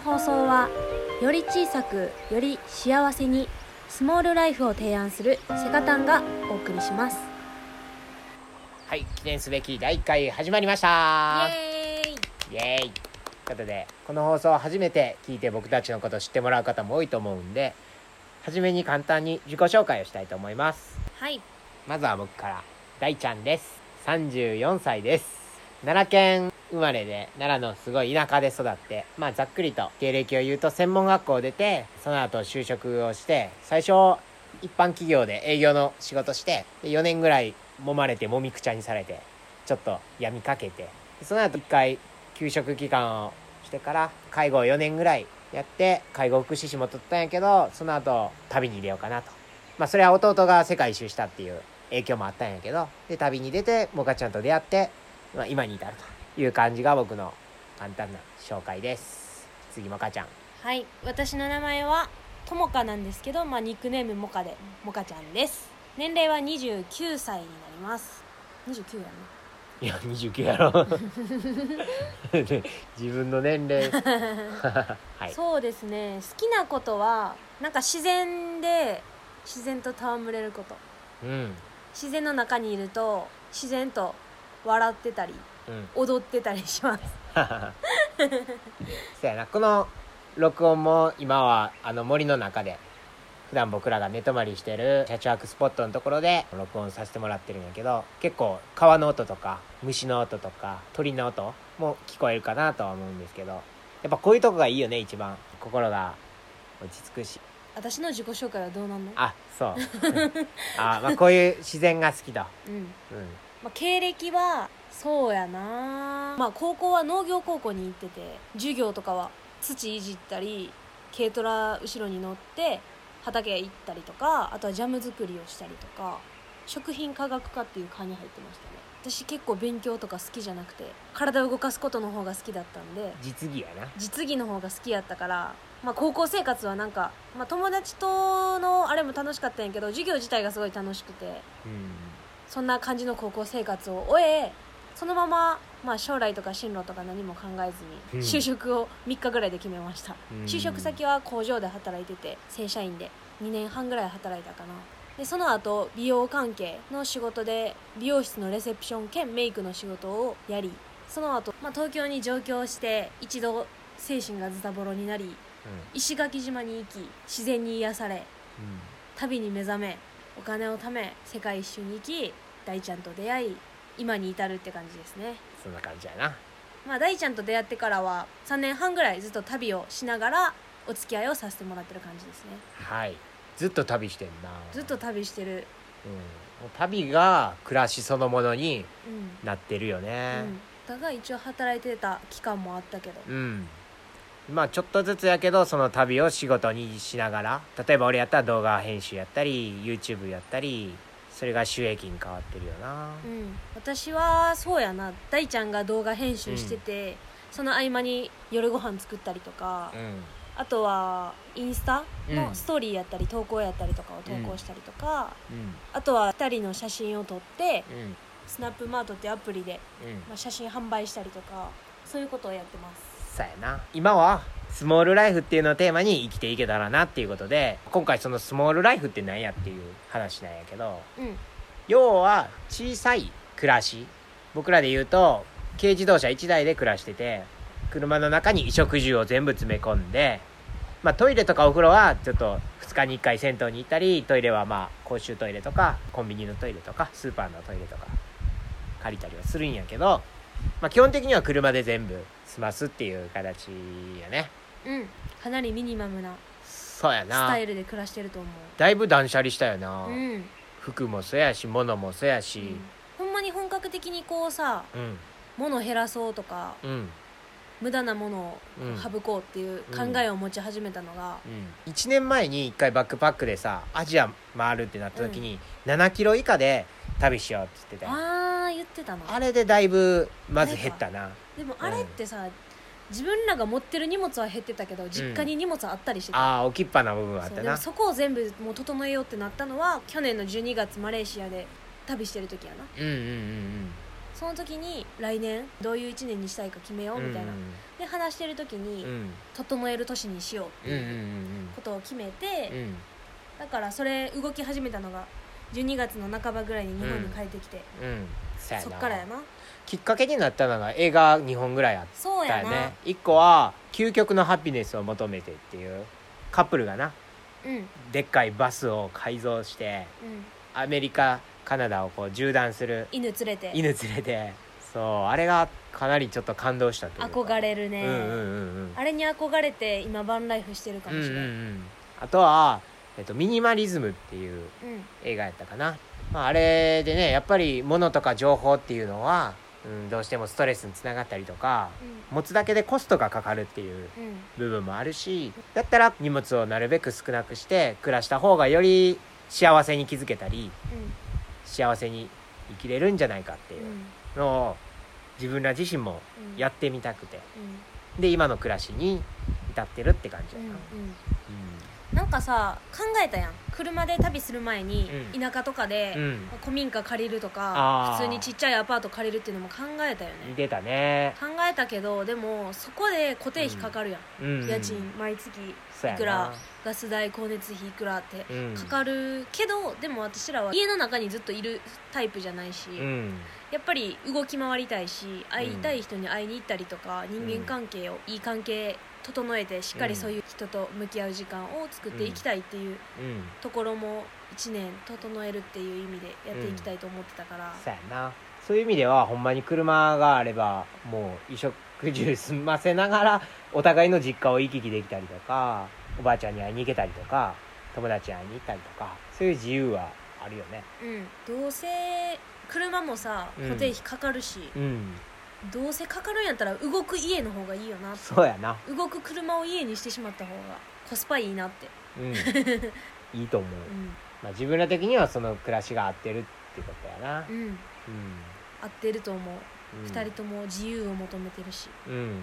の放送はより小さくより幸せにスモールライフを提案するセカタンがお送りします。はい記念すべき第1回始まりました。イエーイ。イエーイ。ということでこの放送を初めて聞いて僕たちのことを知ってもらう方も多いと思うんで初めに簡単に自己紹介をしたいと思います。はい。まずは僕から。大ちゃんです。34歳です。奈良県生まれで奈良のすごい田舎で育ってまあざっくりと経歴を言うと専門学校を出てその後就職をして最初一般企業で営業の仕事してで4年ぐらい揉まれてもみくちゃにされてちょっと病みかけてその後一回休職期間をしてから介護を4年ぐらいやって介護福祉士も取ったんやけどその後旅に出ようかなと。まあそれは弟が世界一周したっていう影響もあったんやけどで旅に出てモカちゃんと出会って、まあ、今に至ると。いう感じが僕の簡単な紹介です。次モカちゃん。はい私の名前はともかなんですけど、まあ、ニックネームモカでモカちゃんです。年齢は29歳になります。29やねいや29やろ。自分の年齢。はい。そうですね。好きなことはなんか自然で自然と戯れること。うん。自然の中にいると自然と笑ってたりうん踊ってたりします。そやな。この録音も今はあの森の中で普段僕らが寝泊まりしてる車中泊スポットのところで録音させてもらってるんやけど結構川の音とか虫の音とか鳥の音も聞こえるかなとは思うんですけどやっぱこういうとこがいいよね一番。心が落ち着くし。私の自己紹介はどうなんの？あそう。あ、まあ、こういう自然が好きとうん。うん。まあ、経歴はそうやな。まあ高校は農業高校に行ってて授業とかは土いじったり軽トラ後ろに乗って畑へ行ったりとかあとはジャム作りをしたりとか食品科学科っていう科に入ってましたね。私結構勉強とか好きじゃなくて体を動かすことの方が好きだったんで実技やな。実技の方が好きやったから、まあ、高校生活はなんか、まあ、友達とのあれも楽しかったんやけど授業自体がすごい楽しくてうん。そんな感じの高校生活を終えそのまま、まあ、将来とか進路とか何も考えずうん。に就職を3日ぐらいで決めました、うん。就職先は工場で働いてて正社員で2年半ぐらい働いたかな。でその後美容関係の仕事で美容室のレセプション兼メイクの仕事をやりその後、まあ東京に上京して一度精神がズタボロになり石垣島に行き自然に癒されうん。旅に目覚めお金を貯め世界一周に行き大ちゃんと出会い今に至るって感じですね。そんな感じやな。まあ大ちゃんと出会ってからは3年半ぐらいずっと旅をしながらお付き合いをさせてもらってる感じですね。はい。ずっと旅してんな。ずっと旅してる。うん、もう旅が暮らしそのものにうん、なってるようねん、だが一応働いてた期間もあったけど。うん、まあちょっとずつやけどその旅を仕事にしながら例えば俺やったら動画編集やったり YouTube やったりそれが収益に変わってるよな。うん、私はそうやな。大ちゃんが動画編集してて、その合間に夜ご飯作ったりとか、うん。あとはインスタうん。のストーリーやったり投稿やったりとかを投稿したりとか、うん。あとは2人の写真を撮ってうん。スナップマートってアプリで、うん。まあ、写真販売したりとかそういうことをやってますそうやな。今はスモールライフっていうのをテーマに生きていけたらなっていうことで今回そのスモールライフって何やっていう話なんやけどうん。要は小さい暮らし。僕らで言うと軽自動車1台で暮らしてて車の中に衣食住を全部詰め込んで、まあ、トイレとかお風呂はちょっと2日に1回銭湯に行ったりトイレはまあ公衆トイレとかコンビニのトイレとかスーパーのトイレとか借りたりはするんやけど、まあ、基本的には車で全部済ますっていう形やね。うん。かなりミニマムなそうやスなタイルで暮らしてると思だいぶ断捨離したよな、ううん、服もそうやし物もそうやし。ほんまに本格的にこうさうん。物を減らそうとかうん無駄なものをうん。省こうっていう考えを持ち始めたのが、1年前に1回バックパックでさアジア回るってなった時に、7キロ以下で旅しようって言ってたよ。ああ言ってたの。あれでだいぶまず減ったな。でもあれってさ、自分らが持ってる荷物は減ってたけど実家に荷物あったりしてた、ああ置きっぱな部分はあったな。そこを全部もう整えようってなったのは去年の12月マレーシアで旅してる時やな。うんうんうんうんその時に来年どういう1年にしたいか決めようみたいな、で話してる時に、うん。整える年にしようってうんうんいうことを決めて、うん。うんだからそれ動き始めたのが12月の半ばぐらいに日本に帰ってきて、うん。そやな。そっからやな。きっかけになったのが映画2本ぐらいあったよね1個は「究極のハピネスを求めて」っていうカップルがな。うん。うんでっかいバスを改造してアメリカカナダをこう縦断する。犬連れて。犬連れて。そうあれがかなりちょっと感動したというか。憧れるね、うんうんうんうん。あれに憧れて今バンライフしてるかうん。うんうもしれない、ん。あとは、えっと「ミニマリズム」っていううん。映画やったかな、まあ、あれでねやっぱり物とか情報っていうのは、うん、どうしてもストレスにつながったりとか持つだけでコストがかかるっていううん。うん部分もあるしだったら荷物をなるべく少なくして暮らした方がより幸せに気づけたり幸せに生きれるんじゃないかっていううん。のを自分ら自身もうんやってみたくて。うん。で今の暮らしに至ってるって感じうんやな、うんなんかさ考えたやん。車で旅する前にう田舎とかで古民家借りるとかあー。普通にちっちゃいアパート借りるっていうのも考えたよね。似てたね、考えたけどでもそこで固定費かかるやん、うん、家賃毎月いくらガス代光熱費いくらってうん。かかるけど、でも私らは家の中にずっといるタイプじゃないし、うん。やっぱり動き回りたいし会いたい人に会いに行ったりとか、人間関係をいい関係整えてしっかりそういう人と向き合う時間を作っていきたいっていううん。ところも1年整えるっていう意味でやっていきたいと思ってたから、そうやな。そういう意味ではほんまに車があればもう衣食住済ませながらお互いの実家を行き来できたりとかおばあちゃんに会いに行けたりとか友達に会いに行ったりとかそういう自由はあるよね。うん、どうせ車もさうん。固定費かかるし、うんどうせかかるんやったら動く家の方がいいよなそうやな。動く車を家にしてしまった方がコスパいいなって、うん。いいと思う、うん。まあ、自分ら的にはその暮らしが合ってるってことやな。うん、うん、合ってると思う、うん、二人とも自由を求めてるし。うん。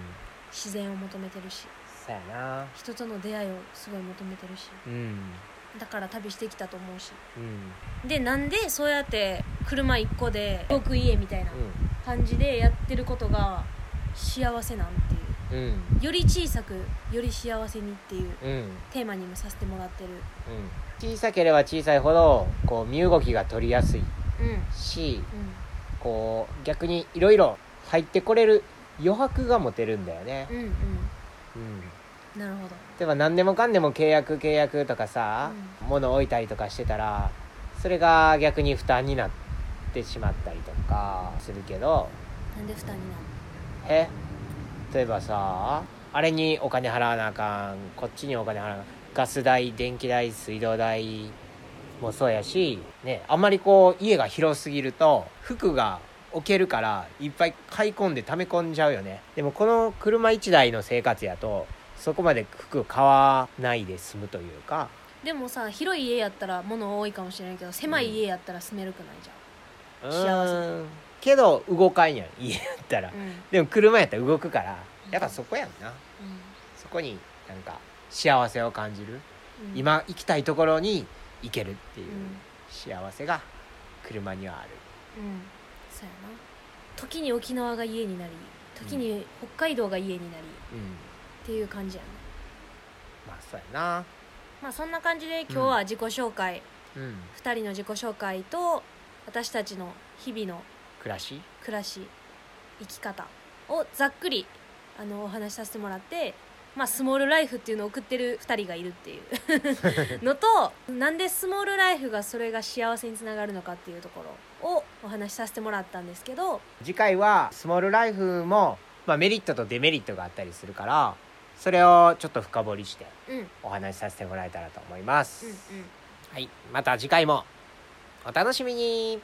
自然を求めてるし。そうやな。人との出会いをすごい求めてるし。うんだから旅してきたと思うし。うん。でなんでそうやって車1個で動く家みたいなう感じでやってることが幸せなんていんうん。うより小さくより幸せにっていううん。テーマにもさせてもらってる。うん。小さければ小さいほどこう身動きが取りやすいうん。しこう逆にいろいろ入ってこれる余白が持てるんだよね。うん。うんなるほど。例えば何でもかんでも契約契約とかさ、物置いたりとかしてたらそれが逆に負担になってしまったりとかするけど。なんで負担になるえ？例えばさあれにお金払わなあかんこっちにお金払わなあかんガス代電気代水道代もそうやし、ね、あんまりこう家が広すぎると服が置けるからいっぱい買い込んで溜め込んじゃうよね。でもこの車1台の生活やとそこまで服買わないで済むというか。でもさ広い家やったら物多いかもしれないけど狭い家やったら住めるくないじう幸せ。けど動かんやん家やったら。ゃんうん。でも車やったら動くからやっぱそこやんな。そこになんか幸せを感じる。うん。今行きたいところに行けるっていううん。幸せが車にはある。うん。そうやな。時に沖縄が家になり時に北海道が家になり。うんっていう感じやなまあそうやな。まあそんな感じで今日は自己紹介、うん。2人の自己紹介と私たちの日々の暮らし？暮らし生き方をざっくりあのお話しさせてもらって、まあ、スモールライフっていうのを送ってる2人がいるっていう。のとなんでスモールライフがそれが幸せにつながるのかっていうところをお話しさせてもらったんですけど次回はスモールライフも、まあ、メリットとデメリットがあったりするからそれをちょっと深掘りしてうん。うんお話しさせてもらえたらと思います、うん。はい。また次回も。お楽しみに